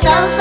So.